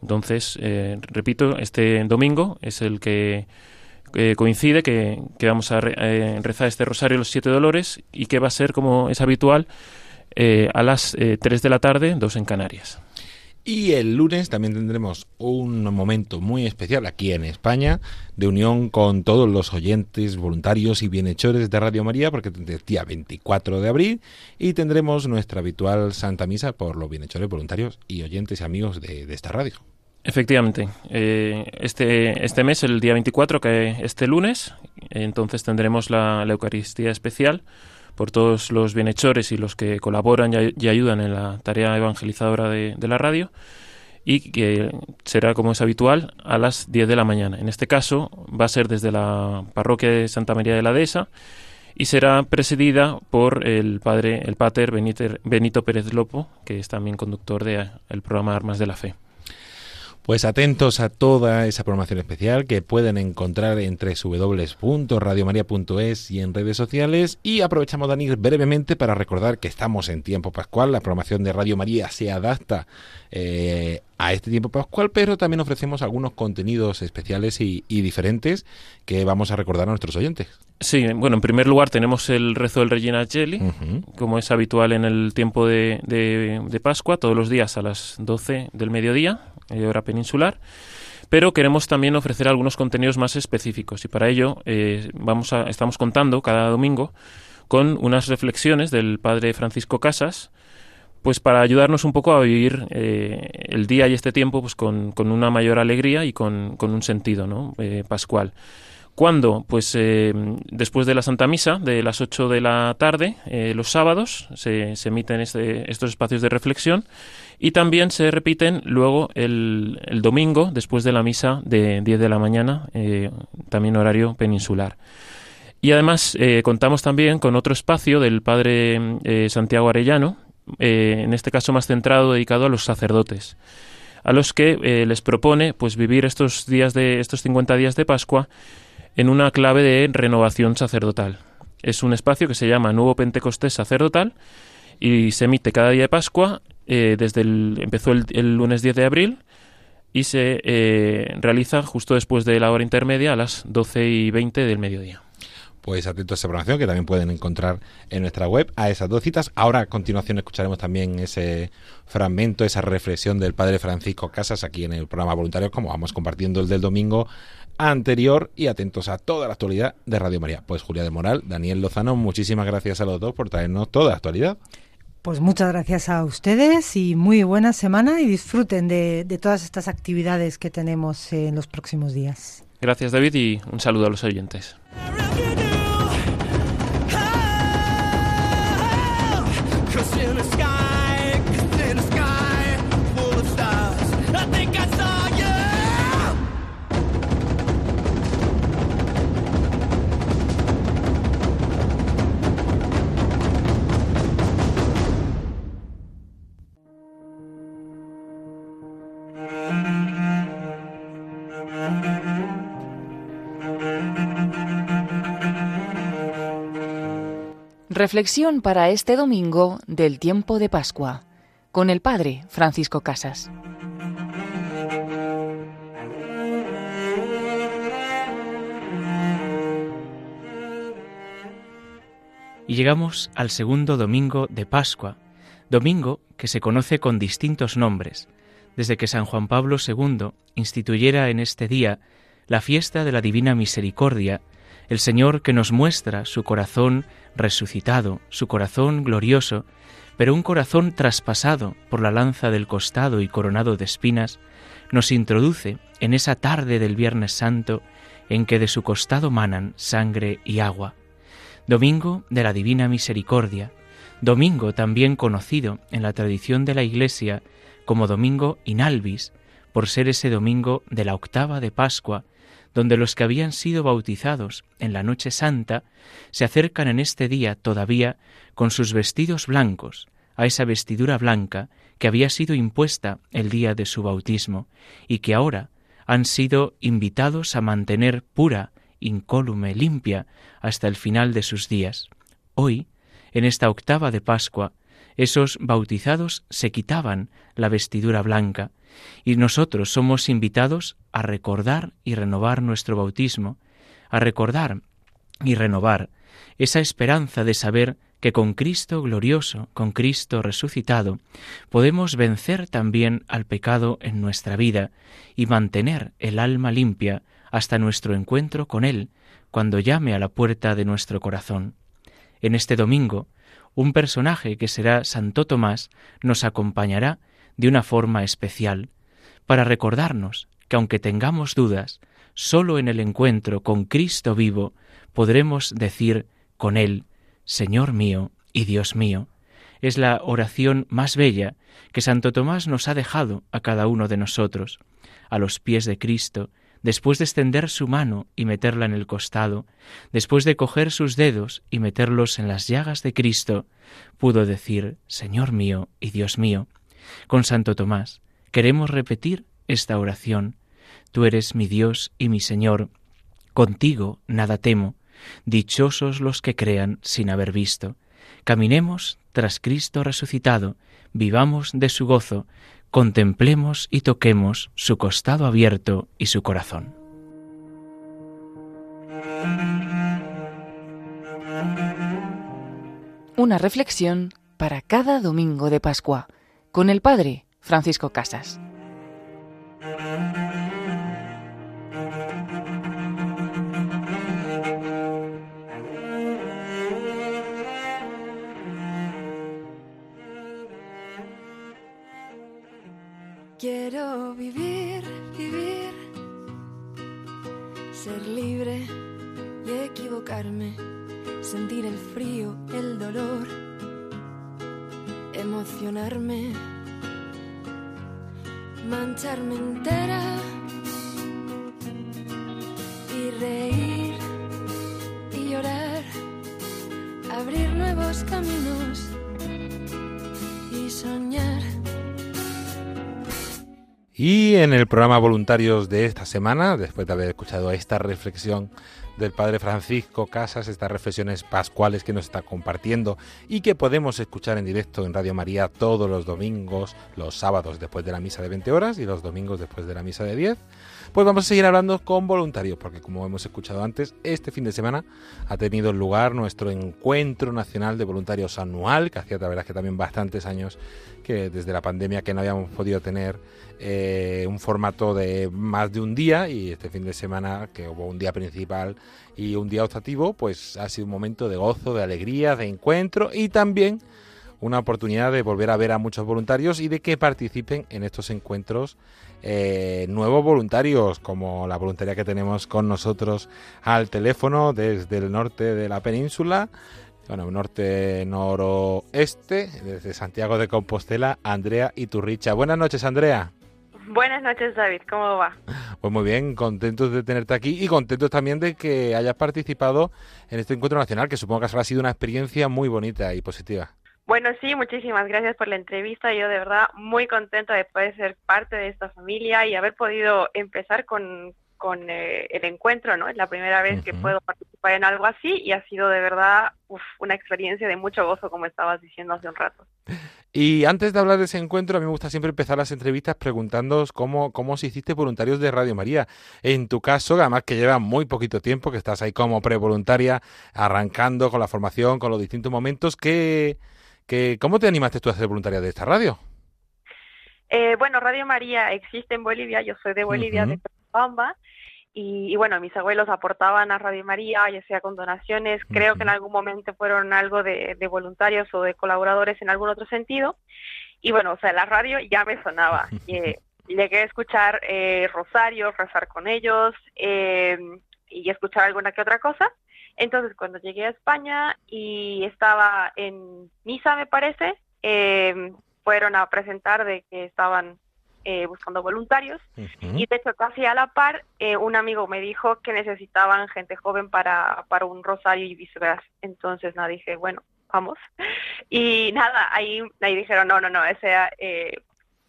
Entonces, eh, repito, este domingo es el que coincide que, vamos a eh, rezar este rosario los siete dolores y que va a ser, como es habitual, eh, a las 3 de la tarde, dos en Canarias.
Y el lunes también tendremos un momento muy especial aquí en España de unión con todos los oyentes, voluntarios y bienhechores de Radio María, porque es el día 24 de abril y tendremos nuestra habitual Santa Misa por los bienhechores, voluntarios y oyentes y amigos de, esta radio.
Efectivamente, eh, este, este mes, el día 24, que este lunes, entonces tendremos la Eucaristía especial por todos los bienhechores y los que colaboran y, ayudan en la tarea evangelizadora de, la radio y que será, como es habitual, a las 10 de la mañana. En este caso va a ser desde la parroquia de Santa María de la Dehesa y será presidida por el padre, el pater Benito Pérez Lopo, que es también conductor del programa Armas de la Fe.
Pues atentos a toda esa programación especial que pueden encontrar en www.radiomaria.es y en redes sociales. Y aprovechamos, Dani, brevemente para recordar que estamos en tiempo pascual. La programación de Radio María se adapta eh, a este tiempo pascual, pero también ofrecemos algunos contenidos especiales y, diferentes que vamos a recordar a nuestros oyentes.
Sí, bueno, en primer lugar tenemos el rezo del Regina Cheli, como es habitual en el tiempo de, de, Pascua, todos los días a las 12 del mediodía, hora peninsular pero queremos también ofrecer algunos contenidos más específicos y para ello eh, vamos a, estamos contando cada domingo con unas reflexiones del padre Francisco Casas pues para ayudarnos un poco a vivir eh, el día y este tiempo pues con, una mayor alegría y con, un sentido ¿no? Eh, pascual. ¿Cuándo? Pues eh, después de la Santa Misa, de las 8 de la tarde, los sábados, se, se emiten este, estos espacios de reflexión y también se repiten luego el, el domingo, después de la misa de 10 de la mañana, también horario peninsular. Y además contamos también con otro espacio del padre Santiago Arellano, eh, en este caso más centrado, dedicado a los sacerdotes, a los que eh, les propone pues vivir estos días de estos 50 días de Pascua en una clave de renovación sacerdotal. Es un espacio que se llama Nuevo Pentecostés Sacerdotal y se emite cada día de Pascua eh, desde el empezó el, el, lunes 10 de abril y se realiza justo después de la hora intermedia a las 12 y 20 del mediodía
pues atentos a esa programación que también pueden encontrar en nuestra web a esas dos citas. Ahora a continuación escucharemos también ese fragmento, esa reflexión del padre Francisco Casas aquí en el programa voluntario, como vamos compartiendo el del domingo anterior y atentos a toda la actualidad de Radio María. Pues Julia de Moral, Daniel Lozano, muchísimas gracias a los dos por traernos toda la actualidad.
Pues muchas gracias a ustedes y muy buena semana y disfruten de, de todas estas actividades que tenemos en los próximos días.
Gracias David y un saludo a los oyentes.
In the sky.
Reflexión para este domingo del tiempo de Pascua con el Padre Francisco Casas.
Y llegamos al segundo domingo de Pascua, domingo que se conoce con distintos nombres, desde que San Juan Pablo II instituyera en este día la fiesta de la Divina Misericordia, el Señor que nos muestra su corazón resucitado, su corazón glorioso, pero un corazón traspasado por la lanza del costado y coronado de espinas, nos introduce en esa tarde del Viernes Santo en que de su costado manan sangre y agua, Domingo de la Divina Misericordia, domingo también conocido en la tradición de la Iglesia como Domingo Inalvis, por ser ese domingo de la octava de Pascua, donde los que habían sido bautizados en la noche santa se acercan en este día todavía con sus vestidos blancos a esa vestidura blanca que había sido impuesta el día de su bautismo y que ahora han sido invitados a mantener pura incólume, limpia, hasta el final de sus días. Hoy, en esta octava de Pascua, esos bautizados se quitaban la vestidura blanca, y nosotros somos invitados a recordar y renovar nuestro bautismo, a recordar y renovar esa esperanza de saber que con Cristo glorioso, con Cristo resucitado, podemos vencer también al pecado en nuestra vida y mantener el alma limpia hasta nuestro encuentro con Él, cuando llame a la puerta de nuestro corazón. En este domingo, un personaje que será Santo Tomás nos acompañará de una forma especial, para recordarnos que aunque tengamos dudas, sólo en el encuentro con Cristo vivo podremos decir con Él, Señor mío y Dios mío. Es la oración más bella que Santo Tomás nos ha dejado a cada uno de nosotros, a los pies de Cristo, después de extender su mano y meterla en el costado, después de coger sus dedos y meterlos en las llagas de Cristo, pudo decir, Señor mío y Dios mío. Con Santo Tomás queremos repetir esta oración. Tú eres mi Dios y mi Señor. Contigo nada temo. Dichosos los que crean sin haber visto. Caminemos tras Cristo resucitado, vivamos de su gozo, contemplemos y toquemos su costado abierto y su corazón.
Una reflexión para cada domingo de Pascua con el Padre Francisco Casas.
Quiero vivir, vivir, ser libre y equivocarme, sentir el frío, el dolor, emocionarme, mancharme entera y reír y llorar, abrir nuevos caminos y soñar.
Y en el programa Voluntarios de esta semana, después de haber escuchado esta reflexión del Padre Francisco Casas, estas reflexiones pascuales que nos está compartiendo y que podemos escuchar en directo en Radio María todos los domingos, los sábados después de la misa de 20 horas y los domingos después de la misa de 10, pues vamos a seguir hablando con voluntarios, porque como hemos escuchado antes, este fin de semana ha tenido lugar nuestro encuentro nacional de voluntarios anual, que hacía la verdad que también bastantes años que desde la pandemia que no habíamos podido tener eh, un formato de más de un día y este fin de semana que hubo un día principal y un día optativo, pues ha sido un momento de gozo, de alegría, de encuentro y también una oportunidad de volver a ver a muchos voluntarios y de que participen en estos encuentros eh, nuevos voluntarios, como la voluntaria que tenemos con nosotros al teléfono desde el norte de la península, bueno, norte noroeste, desde Santiago de Compostela, Andrea Iturricha. Buenas noches, Andrea.
Buenas noches, David. ¿Cómo va?
Pues muy bien, contentos de tenerte aquí y contentos también de que hayas participado en este encuentro nacional, que supongo que ha sido una experiencia muy bonita y positiva.
Bueno, sí, muchísimas gracias por la entrevista. Yo de verdad muy contenta de poder ser parte de esta familia y haber podido empezar con, con eh, el encuentro, ¿no? Es la primera vez que puedo participar en algo así y ha sido de verdad una experiencia de mucho gozo, como estabas diciendo hace un rato.
Y antes de hablar de ese encuentro, a mí me gusta siempre empezar las entrevistas preguntándoos cómo, cómo os hiciste voluntarios de Radio María. En tu caso, además que lleva muy poquito tiempo, que estás ahí como prevoluntaria, arrancando con la formación, con los distintos momentos, ¿qué, qué, ¿cómo te animaste tú a ser voluntaria de esta radio?
Eh, bueno, Radio María existe en Bolivia, yo soy de Bolivia, de Cochabamba, y, bueno, mis abuelos aportaban a Radio María, ya sea con donaciones, creo que en algún momento fueron algo de, voluntarios o de colaboradores en algún otro sentido, y bueno, o sea, la radio ya me sonaba. Eh, llegué a escuchar eh, Rosario, rezar con ellos em, y escuchar alguna que otra cosa. Entonces, cuando llegué a España y estaba en Misa, me parece, eh, fueron a presentar de que estaban eh, buscando voluntarios y de hecho casi a la par eh, un amigo me dijo que necesitaban gente joven para, para un rosario y viceversa. Entonces nada, dije, bueno, vamos. Y nada, ahí, ahí dijeron, no, no, no, ese, eh,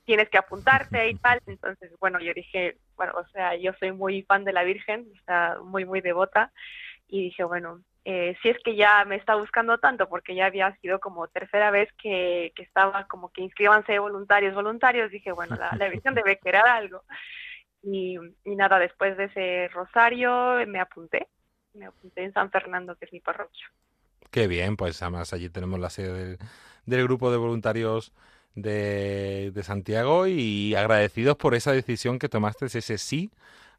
tienes que apuntarte y tal. Entonces, bueno, yo dije, bueno, o sea, yo soy muy fan de la Virgen, o sea, muy, muy devota. Y dije, bueno, eh, si es que ya me está buscando tanto, porque ya había sido como tercera vez que, que estaba como que inscríbanse voluntarios, voluntarios, dije, bueno, la, la visión debe querer algo. Y, y, nada, después de ese rosario me apunté, me apunté en San Fernando, que es mi parroquia.
Qué bien, pues además allí tenemos la sede del, del grupo de voluntarios de, de Santiago y agradecidos por esa decisión que tomaste, ese sí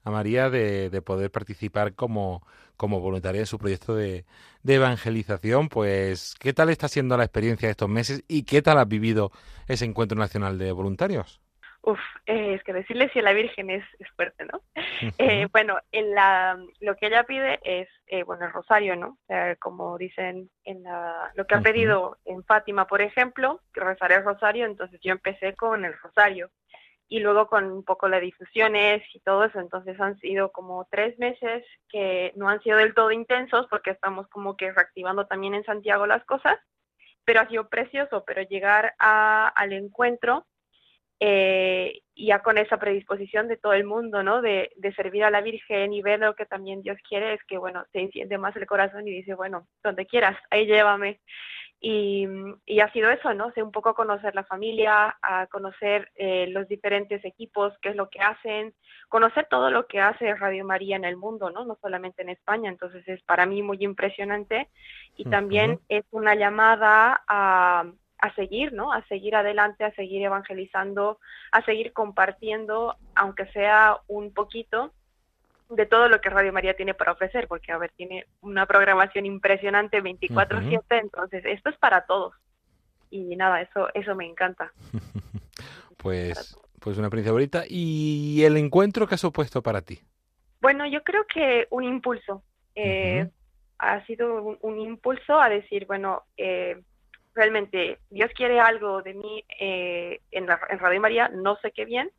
a María de, de poder participar como, como voluntaria en su proyecto de, de, evangelización. Pues, ¿qué tal está siendo la experiencia de estos meses y qué tal has vivido ese encuentro nacional de voluntarios?
Uf, eh, es que decirle si a la Virgen es, es fuerte, ¿no? eh, bueno, en la, lo que ella pide es, eh, bueno, el rosario, ¿no? O sea, como dicen en la, lo que ha pedido en Fátima, por ejemplo, que rezar el rosario, entonces yo empecé con el rosario y luego con un poco las difusiones y todo eso, entonces han sido como tres meses que no han sido del todo intensos porque estamos como que reactivando también en Santiago las cosas, pero ha sido precioso, pero llegar a, al encuentro eh, ya con esa predisposición de todo el mundo, ¿no? De, de, servir a la Virgen y ver lo que también Dios quiere, es que, bueno, se enciende más el corazón y dice, bueno, donde quieras, ahí llévame. Y, y, ha sido eso, ¿no? sé un poco conocer la familia, a conocer eh, los diferentes equipos, qué es lo que hacen, conocer todo lo que hace Radio María en el mundo, ¿no? No solamente en España. Entonces es para mí muy impresionante y también es una llamada a, a seguir, ¿no? A seguir adelante, a seguir evangelizando, a seguir compartiendo, aunque sea un poquito, de todo lo que Radio María tiene para ofrecer, porque, a ver, tiene una programación impresionante 24/7, entonces esto es para todos. Y nada, eso eso me encanta.
pues pues una experiencia bonita. ¿Y el encuentro que ha supuesto para ti?
Bueno, yo creo que un impulso. Eh, Ha sido un, un, impulso a decir, bueno, eh, realmente Dios quiere algo de mí eh, en, la, en Radio María, no sé qué bien,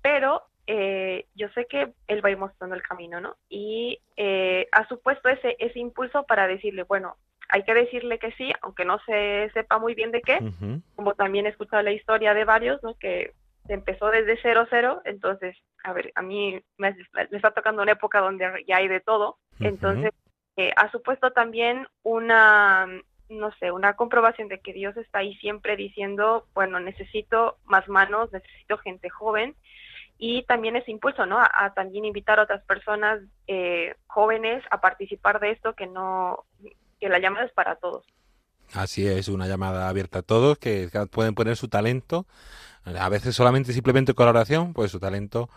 pero eh, yo sé que él va a ir mostrando el camino, ¿no? Y eh, ha supuesto ese, ese impulso para decirle, bueno, hay que decirle que sí, aunque no se sepa muy bien de qué, como también he escuchado la historia de varios, ¿no? Que empezó desde cero cero, entonces, a ver, a mí me, me está tocando una época donde ya hay de todo, entonces eh, ha supuesto también una, no sé, una comprobación de que Dios está ahí siempre diciendo, bueno, necesito más manos, necesito gente joven, y también ese impulso, ¿no? A, a también invitar a otras personas eh, jóvenes a participar de esto, que no, que la llamada es para todos.
Así es, una llamada abierta a todos que pueden poner su talento, a veces solamente simplemente con oración, pues su talento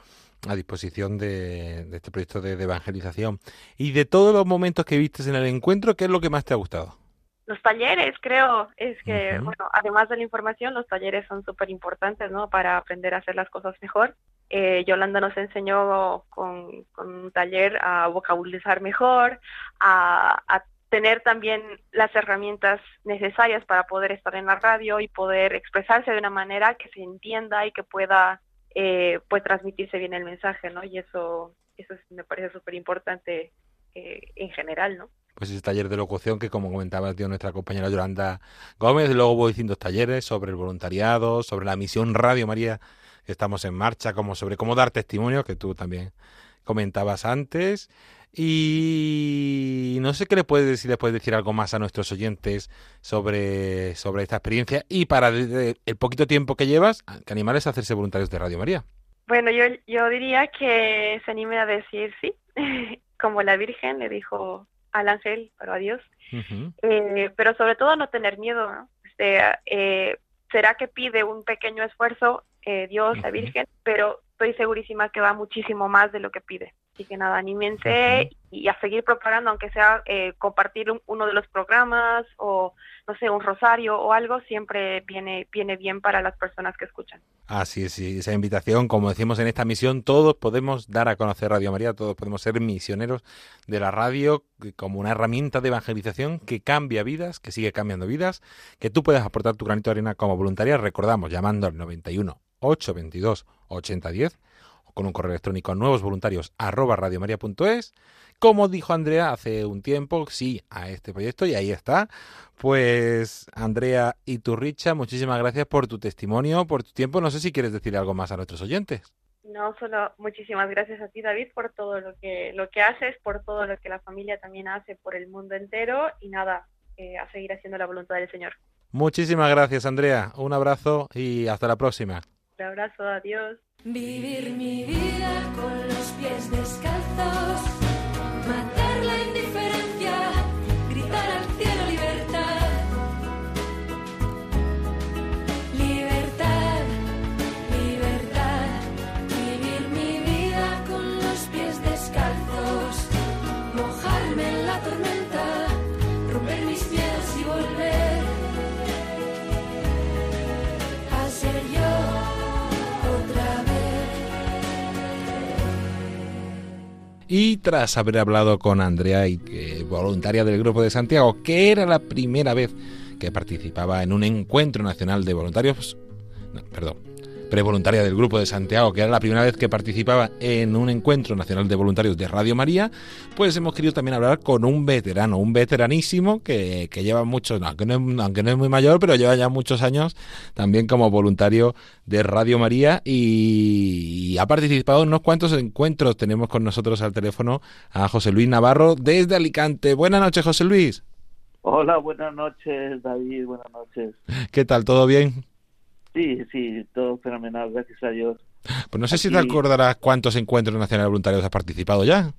a disposición de, de este proyecto de, de, evangelización. Y de todos los momentos que viste en el encuentro, ¿qué es lo que más te ha gustado?
Los talleres, creo, es que, uh -huh. bueno, además de la información, los talleres son súper importantes, ¿no? Para aprender a hacer las cosas mejor. Eh, Yolanda nos enseñó con, con, un taller a vocabularizar mejor, a, tener también las herramientas necesarias para poder estar en la radio y poder expresarse de una manera que se entienda y que pueda eh, pues transmitirse bien el mensaje, ¿no? Y eso, eso es, me parece súper importante eh, en general, ¿no?
Pues ese taller de locución que, como comentaba nuestra compañera Yolanda Gómez, luego hubo distintos talleres sobre el voluntariado, sobre la misión Radio María estamos en marcha, como sobre cómo dar testimonio, que tú también comentabas antes. Y no sé qué le puedes decir, le puedes decir algo más a nuestros oyentes sobre, sobre esta experiencia y para el poquito tiempo que llevas, que animales a hacerse voluntarios de Radio María.
Bueno, yo, yo diría que se anime a decir sí, como la Virgen le dijo al ángel, pero a Dios. Eh, pero sobre todo no tener miedo, ¿no? Este, eh, será que pide un pequeño esfuerzo eh, Dios, la Virgen, pero estoy segurísima que va muchísimo más de lo que pide. Así que nada, anímense y a seguir propagando, aunque sea eh, compartir uno de los programas o, no sé, un rosario o algo, siempre viene, viene bien para las personas que escuchan.
Así es, esa invitación, como decimos en esta misión, todos podemos dar a conocer Radio María, todos podemos ser misioneros de la radio como una herramienta de evangelización que cambia vidas, que sigue cambiando vidas, que tú puedes aportar tu granito de arena como voluntaria, recordamos, llamando al 91 822 8010 con un correo electrónico nuevos voluntarios arroba radiomaria.es. Como dijo Andrea hace un tiempo, sí a este proyecto y ahí está. Pues Andrea y tu Richa, muchísimas gracias por tu testimonio, por tu tiempo. No sé si quieres decir algo más a nuestros oyentes.
No, solo muchísimas gracias a ti, David, por todo lo que, lo que haces, por todo lo que la familia también hace por el mundo entero y nada, eh, a seguir haciendo la voluntad del Señor.
Muchísimas gracias, Andrea. Un abrazo y hasta la próxima.
Un abrazo, adiós.
Vivir mi vida con los pies descalzos, Y
tras haber hablado con Andrea, voluntaria del Grupo de Santiago, que era la primera vez que participaba en un encuentro nacional de voluntarios, no, perdón, prevoluntaria del Grupo de Santiago, que era la primera vez que participaba en un encuentro nacional de voluntarios de Radio María, pues hemos querido también hablar con un veterano, un veteranísimo que, que lleva muchos, aunque no, es, aunque no es muy mayor, pero lleva ya muchos años también como voluntario de Radio María y, y ha participado en unos cuantos encuentros. Tenemos con nosotros al teléfono a José Luis Navarro desde Alicante. Buenas noches, José Luis.
Hola, buenas noches, David, buenas noches.
¿Qué tal? ¿Todo bien?
Sí, sí, todo fenomenal, gracias a Dios.
Pues no sé si te acordarás cuántos encuentros nacionales voluntarios has participado ya.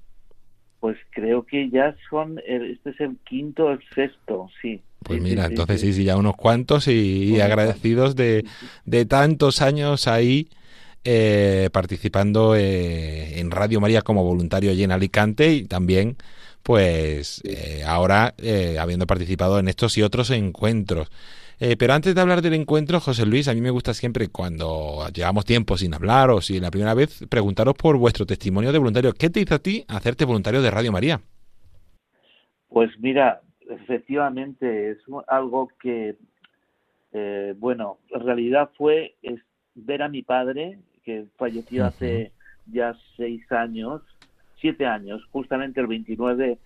Pues creo que ya son, el- este es el quinto o el sexto, sí.
Pues
Sí,
mira,
sí,
entonces
sí.
sí, ya unos cuantos y, agradecidos de, de tantos años ahí eh, participando eh, en Radio María como voluntario allí en Alicante y también pues eh, ahora eh, habiendo participado en estos y otros encuentros. Eh, pero antes de hablar del encuentro, José Luis, a mí me gusta siempre cuando llevamos tiempo sin hablar o si la primera vez, preguntaros por vuestro testimonio de voluntario. ¿Qué te hizo a ti hacerte voluntario de Radio María?
Pues mira, efectivamente es algo que, eh, bueno, en realidad fue es ver a mi padre, que falleció hace ya seis años, siete años, justamente el 29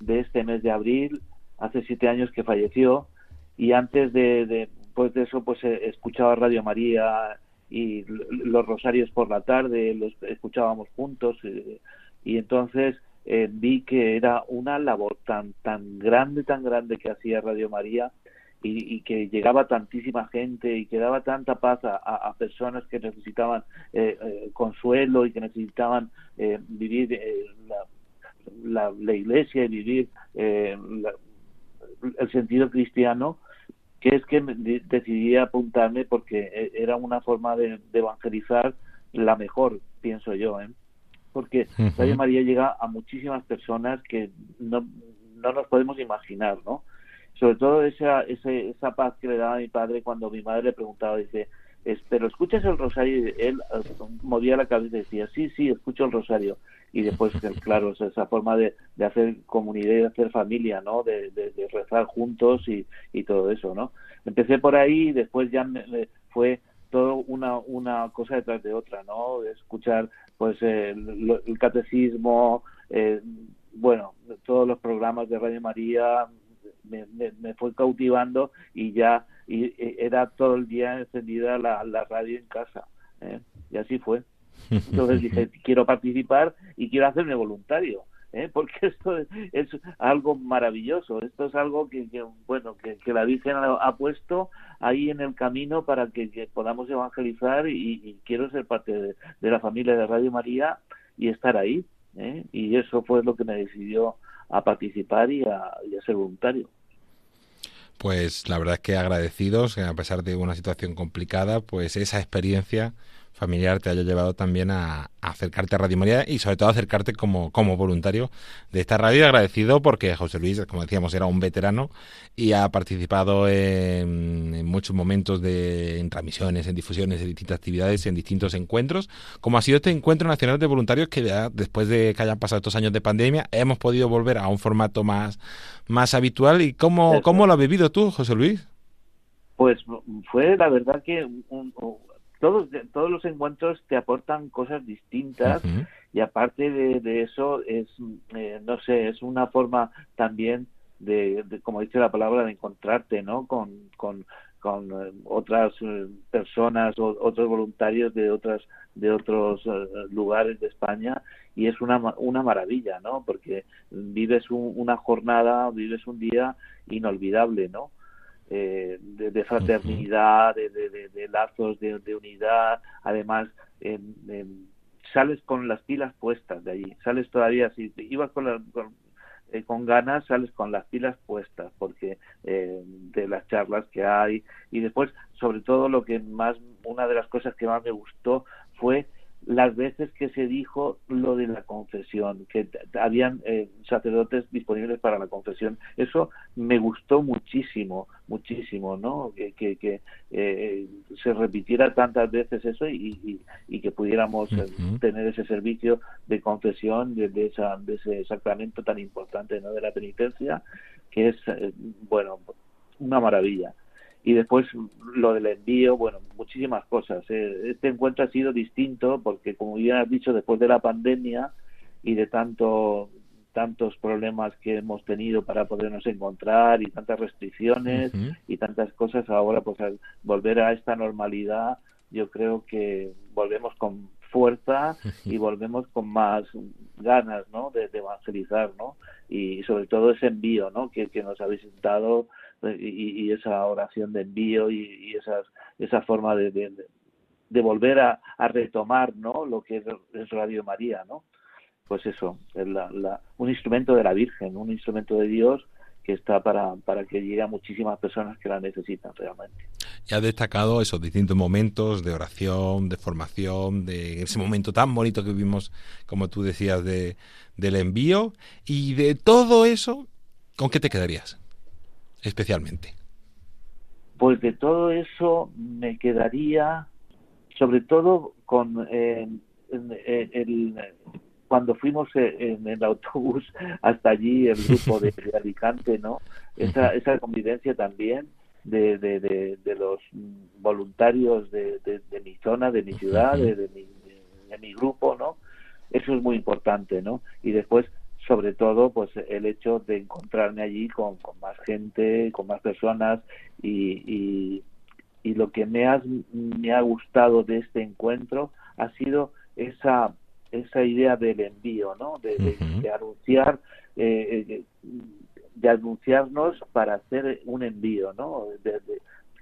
de este mes de abril, hace siete años que falleció, y antes de, pues de eso, pues eh, escuchaba Radio María y los rosarios por la tarde, los escuchábamos juntos, eh, y entonces eh, vi que era una labor tan tan grande, tan grande que hacía Radio María y, que llegaba tantísima gente y que daba tanta paz a, personas que necesitaban eh, eh, consuelo y que necesitaban vivir la, la, la iglesia y vivir la- el sentido cristiano que es que decidí apuntarme porque eh, era una forma de, de evangelizar la mejor, pienso yo, ¿eh? porque
Ujú.
Radio María llega a muchísimas personas que no, no nos podemos imaginar, ¿no? Sobre todo esa, ese, esa paz que le daba a mi padre cuando mi madre le preguntaba, dice, pero escuchas el rosario y él eh, movía la cabeza y decía, sí, sí, escucho el rosario. Y después, claro, es esa forma de, de hacer comunidad y de hacer familia, ¿no? De, de- de rezar juntos y, y todo eso, ¿no? Empecé por ahí y después ya me- me fue todo una, una cosa detrás de otra, ¿no? De escuchar, pues, el, el catecismo, eh, bueno, todos los programas de Radio María, me, me, me fue cautivando y ya y, y era todo el día encendida la, la radio en casa. ¿eh? Y así fue. Entonces dije, quiero participar y quiero hacerme voluntario. ¿eh? porque esto es, es algo maravilloso, esto es algo que, que bueno, que, que la Virgen ha, ha puesto ahí en el camino para que, que podamos evangelizar y, y quiero ser parte de, de la familia de Radio María y estar ahí, ¿eh? y eso fue lo que me decidió a participar y a, y a ser voluntario.
Pues la verdad es que agradecidos, a pesar de una situación complicada, pues esa experiencia familiar te haya llevado también a, a acercarte a Radio María y sobre todo a acercarte como, como voluntario de esta radio. Agradecido porque José Luis, como decíamos, era un veterano y ha participado en, en muchos momentos de en transmisiones, en difusiones, en distintas actividades, en distintos encuentros, como ha sido este encuentro nacional de voluntarios que ya después de que hayan pasado estos años de pandemia hemos podido volver a un formato más, más habitual. ¿Y cómo, cómo lo has vivido tú, José Luis?
Pues fue la verdad que un, un, todos, todos los encuentros te aportan cosas distintas uh -huh. y aparte de, de eso es, eh, no sé, es una forma también de, de, como dice la palabra, de encontrarte, ¿no? Con, con, con eh, otras eh, personas o otros voluntarios de otras de otros lugares de España y es una una maravilla, ¿no? Porque vives un, una jornada, vives un día inolvidable, ¿no? Eh, de, de, fraternidad, de, de, de lazos de, unidad, además eh, eh, sales con las pilas puestas de allí, sales todavía, si ibas con, la, con, eh, con, ganas, sales con las pilas puestas, porque eh, de las charlas que hay, y después, sobre todo, lo que más, una de las cosas que más me gustó fue las veces que se dijo lo de la confesión, que habían eh, sacerdotes disponibles para la confesión. Eso me gustó muchísimo, muchísimo, ¿no? Que, que, que eh, se repitiera tantas veces eso y, y, y que pudiéramos uh -huh. tener ese servicio de confesión, de, de, esa, de ese sacramento tan importante, ¿no? De la penitencia, que es, eh, bueno, una maravilla y después lo del envío, bueno, muchísimas cosas. Eh, este encuentro ha sido distinto porque, como ya has dicho, después de la pandemia y de tanto tantos problemas que hemos tenido para podernos encontrar y tantas restricciones uh -huh. y tantas cosas, ahora pues al volver a esta normalidad, yo creo que volvemos con fuerza y volvemos con más ganas, ¿no? De, de evangelizar, ¿no? Y sobre todo ese envío, ¿no? Que, que nos habéis dado y, esa oración de envío y, y esas, esa forma de, de, de volver a, a, retomar ¿no? lo que es Radio María, ¿no? Pues eso, es la, la, un instrumento de la Virgen, un instrumento de Dios que está para, para que llegue a muchísimas personas que la necesitan realmente.
Y ha destacado esos distintos momentos de oración, de formación, de ese momento tan bonito que vivimos, como tú decías, de, del envío. Y de todo eso, ¿con qué te quedarías? Especialmente?
Pues de todo eso me quedaría, sobre todo con eh, el, el, cuando fuimos en el autobús hasta allí, el grupo de, de Alicante, ¿no? Esa, esa convivencia también de, de, de, de los voluntarios de, mi zona, de mi ciudad, de, mi, de mi grupo, ¿no? Eso es muy importante, ¿no? Y después sobre todo pues el hecho de encontrarme allí con, con más gente, con más personas y, y, y, lo que me, has, me ha gustado de este encuentro ha sido esa esa idea del envío, ¿no? De, de, uh -huh. de anunciar, eh, de anunciarnos para hacer un envío, ¿no? De,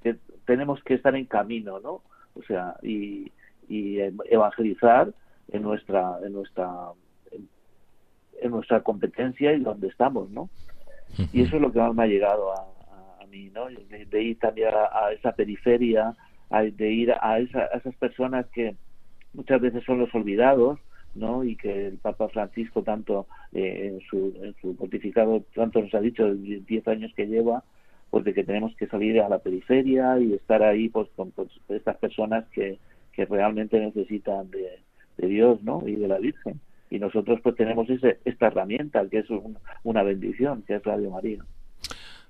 que tenemos que estar en camino, ¿no? O sea, y, y evangelizar en nuestra en nuestra en nuestra competencia y donde estamos, ¿no? Uh -huh. Y eso es lo que más me ha llegado a, a, a mí, ¿no? De, de, ir también a, a esa periferia, a, de ir a, esa, a, esas personas que muchas veces son los olvidados, ¿no? Y que el Papa Francisco tanto eh, en, su, en su pontificado tanto nos ha dicho, de 10 años que lleva, pues de que tenemos que salir a la periferia y estar ahí pues con pues, estas personas que, que realmente necesitan de, de Dios, ¿no? Y de la Virgen y nosotros pues tenemos ese, esta herramienta que es un, una bendición, que es Radio María.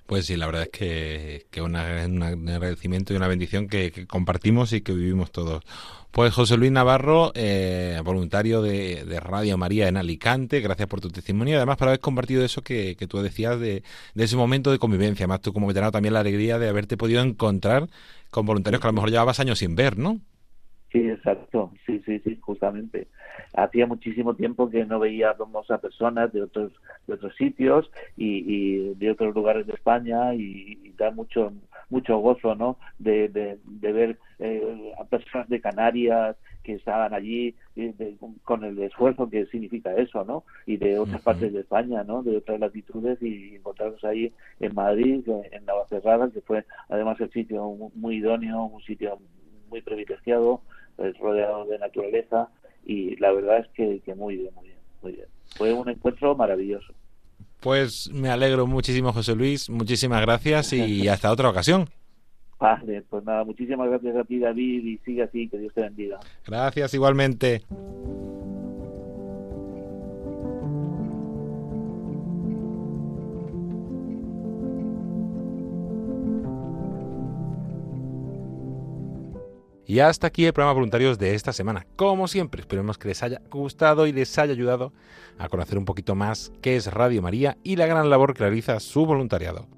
Pues sí, la verdad es que, que una, un agradecimiento y una bendición que, que, compartimos y que vivimos todos. Pues José Luis Navarro, eh, voluntario de, de, Radio María en Alicante, gracias por tu testimonio y además por haber compartido eso que, que tú decías de, de, ese momento de convivencia. Además tú como veterano también la alegría de haberte podido encontrar con voluntarios que a lo mejor llevabas años sin ver, ¿no?
Sí, exacto, sí, sí, sí, justamente. Hacía muchísimo tiempo que no veíamos a personas de otros de otros sitios y, de otros lugares de España y, da mucho mucho gozo, ¿no? De, de, ver eh, a personas de Canarias que estaban allí con el esfuerzo que significa eso, ¿no? Y de otras partes de España, ¿no? De otras latitudes y encontrarnos ahí en Madrid, en Navacerrada, que fue además el sitio muy idóneo, un sitio muy privilegiado rodeado de naturaleza y la verdad es que, muy bien, muy bien, muy bien. Fue un encuentro maravilloso.
Pues me alegro muchísimo, José Luis. Muchísimas gracias y hasta otra ocasión.
Vale, pues nada, muchísimas gracias a ti, David, y sigue así, que Dios te bendiga.
Gracias, igualmente. Y hasta aquí el programa voluntarios de esta semana. Como siempre, esperemos que les haya gustado y les haya ayudado a conocer un poquito más qué es Radio María y la gran labor que realiza su voluntariado.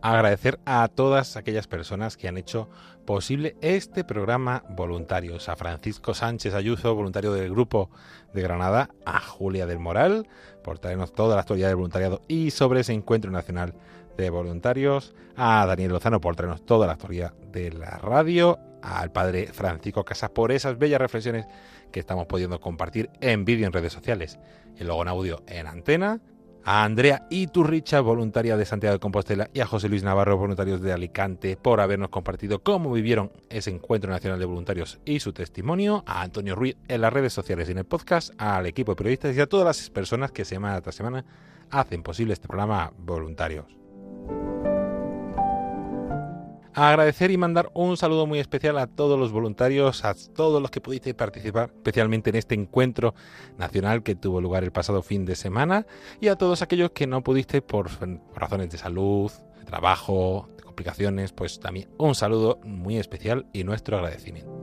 Agradecer a todas aquellas personas que han hecho posible este programa voluntarios. A Francisco Sánchez Ayuso, voluntario del Grupo de Granada, a Julia del Moral, por traernos toda la actualidad del voluntariado y sobre ese encuentro nacional de voluntarios, a Daniel Lozano por traernos toda la historia de la radio, al padre Francisco Casas por esas bellas reflexiones que estamos pudiendo compartir en vídeo en redes sociales. Y luego en audio en antena, a Andrea Iturricha, voluntaria de Santiago de Compostela, y a José Luis Navarro, voluntarios de Alicante, por habernos compartido cómo vivieron ese encuentro nacional de voluntarios y su testimonio, a Antonio Ruiz en las redes sociales y en el podcast, al equipo de periodistas y a todas las personas que semana tras semana hacen posible este programa voluntarios agradecer y mandar un saludo muy especial a todos los voluntarios, a todos los que pudisteis participar, especialmente en este encuentro nacional que tuvo lugar el pasado fin de semana, y a todos aquellos que no pudisteis por razones de salud, de trabajo, de complicaciones, pues también un saludo muy especial y nuestro agradecimiento.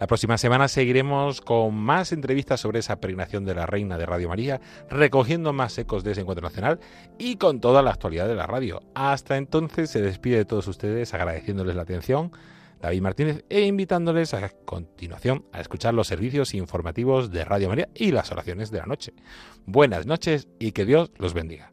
La próxima semana seguiremos con más entrevistas sobre esa peregrinación de la Reina de Radio María, recogiendo más ecos de ese encuentro nacional y con toda la actualidad de la radio. Hasta entonces se despide de todos ustedes agradeciéndoles la atención. David Martínez e invitándoles a continuación a escuchar los servicios informativos de Radio María y las oraciones de la noche. Buenas noches y que Dios los bendiga.